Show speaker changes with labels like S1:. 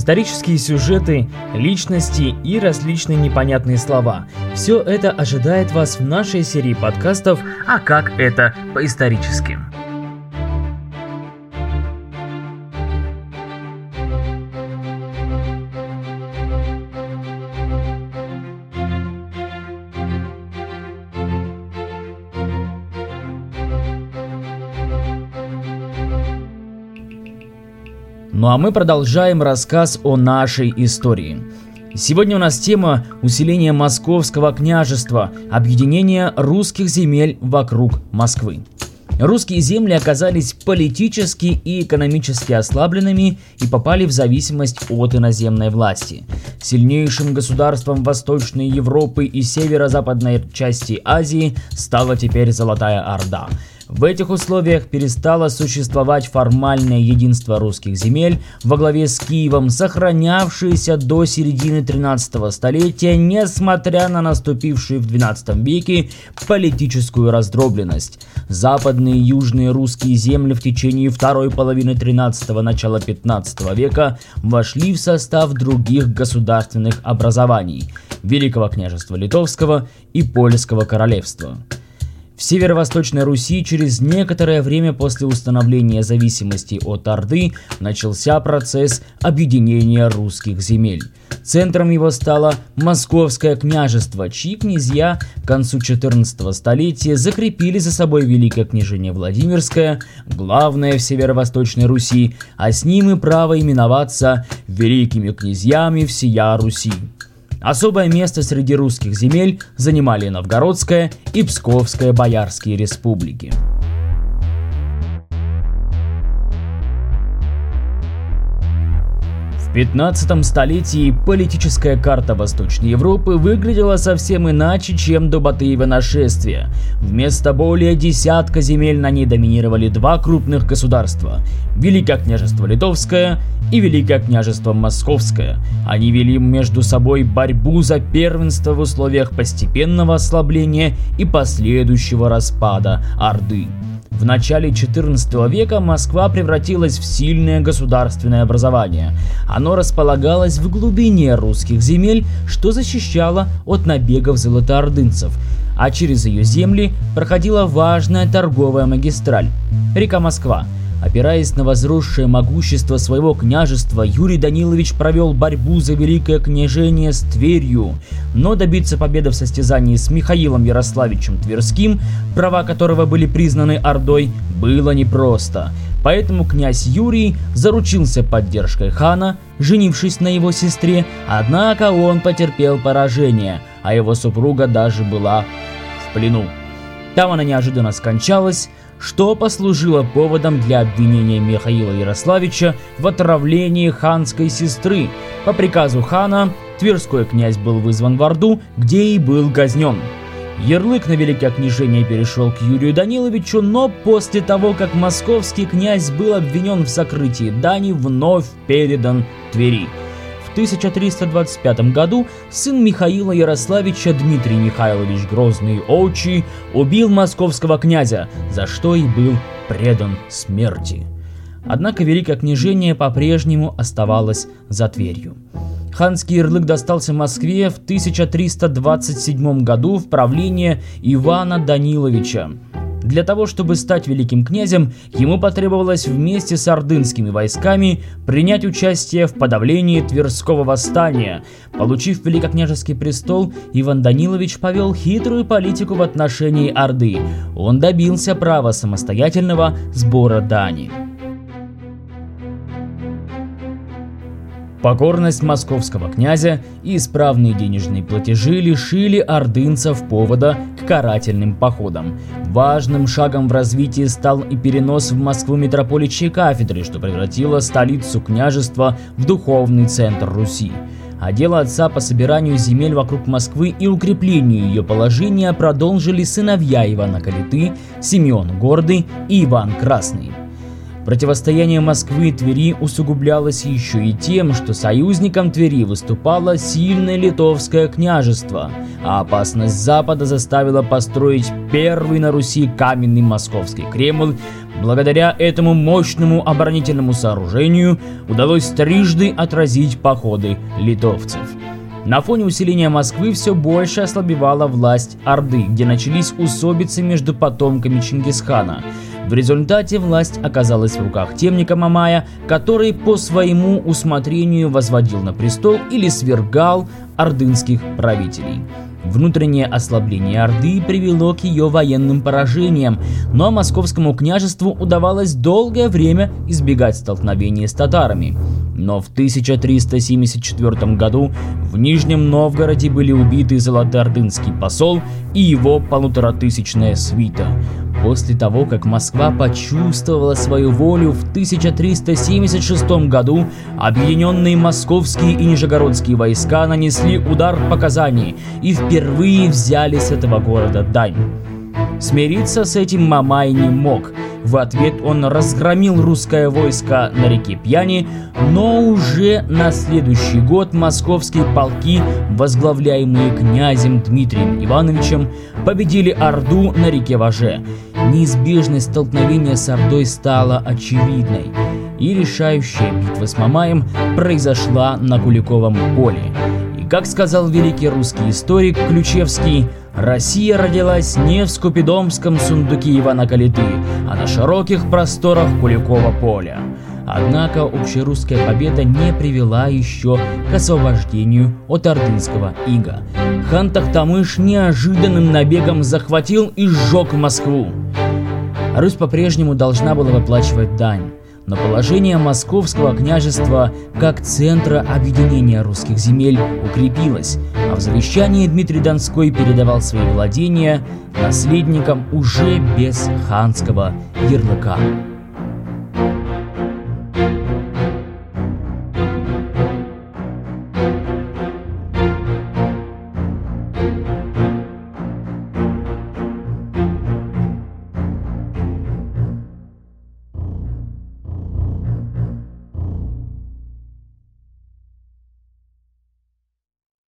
S1: Исторические сюжеты, личности и различные непонятные слова. Все это ожидает вас в нашей серии подкастов «А как это по-исторически». Ну а мы продолжаем рассказ о нашей истории. Сегодня у нас тема усиления московского княжества, объединение русских земель вокруг Москвы. Русские земли оказались политически и экономически ослабленными и попали в зависимость от иноземной власти. Сильнейшим государством Восточной Европы и северо-западной части Азии стала теперь Золотая Орда – в этих условиях перестало существовать формальное единство русских земель во главе с Киевом, сохранявшееся до середины 13 столетия, несмотря на наступившую в 12 веке политическую раздробленность. Западные и южные русские земли в течение второй половины 13 начала 15 века вошли в состав других государственных образований – Великого княжества Литовского и Польского королевства. В северо-восточной Руси через некоторое время после установления зависимости от Орды начался процесс объединения русских земель. Центром его стало Московское княжество, чьи князья к концу 14 столетия закрепили за собой Великое княжение Владимирское, главное в северо-восточной Руси, а с ним и право именоваться великими князьями всея Руси. Особое место среди русских земель занимали Новгородская и Псковская боярские республики. В 15 столетии политическая карта Восточной Европы выглядела совсем иначе, чем до Батыева нашествия. Вместо более десятка земель на ней доминировали два крупных государства – Великое княжество Литовское и Великое княжество Московское. Они вели между собой борьбу за первенство в условиях постепенного ослабления и последующего распада Орды. В начале XIV века Москва превратилась в сильное государственное образование. Оно располагалось в глубине русских земель, что защищало от набегов золотоордынцев, а через ее земли проходила важная торговая магистраль – река Москва – Опираясь на возросшее могущество своего княжества, Юрий Данилович провел борьбу за великое княжение с Тверью, но добиться победы в состязании с Михаилом Ярославичем Тверским, права которого были признаны Ордой, было непросто. Поэтому князь Юрий заручился поддержкой хана, женившись на его сестре, однако он потерпел поражение, а его супруга даже была в плену. Там она неожиданно скончалась, что послужило поводом для обвинения Михаила Ярославича в отравлении ханской сестры. По приказу хана Тверской князь был вызван в Орду, где и был казнен. Ярлык на великое княжение перешел к Юрию Даниловичу, но после того, как московский князь был обвинен в сокрытии дани, вновь передан Твери. В 1325 году сын Михаила Ярославича Дмитрий Михайлович Грозный Очи убил московского князя, за что и был предан смерти. Однако Великое княжение по-прежнему оставалось за Тверью. Ханский ярлык достался Москве в 1327 году в правление Ивана Даниловича. Для того, чтобы стать великим князем, ему потребовалось вместе с ордынскими войсками принять участие в подавлении Тверского восстания. Получив великокняжеский престол, Иван Данилович повел хитрую политику в отношении Орды. Он добился права самостоятельного сбора дани. Покорность московского князя и исправные денежные платежи лишили ордынцев повода к карательным походам. Важным шагом в развитии стал и перенос в Москву митрополичьей кафедры, что превратило столицу княжества в духовный центр Руси. А дело отца по собиранию земель вокруг Москвы и укреплению ее положения продолжили сыновья Ивана Калиты, Симеон Гордый и Иван Красный. Противостояние Москвы и Твери усугублялось еще и тем, что союзником Твери выступало сильное литовское княжество, а опасность Запада заставила построить первый на Руси каменный московский Кремль. Благодаря этому мощному оборонительному сооружению удалось трижды отразить походы литовцев. На фоне усиления Москвы все больше ослабевала власть Орды, где начались усобицы между потомками Чингисхана. В результате власть оказалась в руках темника Мамая, который по своему усмотрению возводил на престол или свергал ордынских правителей. Внутреннее ослабление Орды привело к ее военным поражениям, но московскому княжеству удавалось долгое время избегать столкновений с татарами. Но в 1374 году в Нижнем Новгороде были убиты золотоордынский посол и его полуторатысячная свита. После того, как Москва почувствовала свою волю в 1376 году, объединенные московские и нижегородские войска нанесли удар по Казани и впервые взяли с этого города дань. Смириться с этим Мамай не мог. В ответ он разгромил русское войско на реке Пьяни, но уже на следующий год московские полки, возглавляемые князем Дмитрием Ивановичем, победили Орду на реке Важе. Неизбежность столкновения с Ордой стала очевидной, и решающая битва с Мамаем произошла на Куликовом поле. И как сказал великий русский историк Ключевский, Россия родилась не в скупидомском сундуке Ивана Калиты, а на широких просторах Куликова поля. Однако общерусская победа не привела еще к освобождению от ордынского ига. Хан Тахтамыш неожиданным набегом захватил и сжег Москву. Русь по-прежнему должна была выплачивать дань но положение московского княжества как центра объединения русских земель укрепилось, а в завещании Дмитрий Донской передавал свои владения наследникам уже без ханского ярлыка.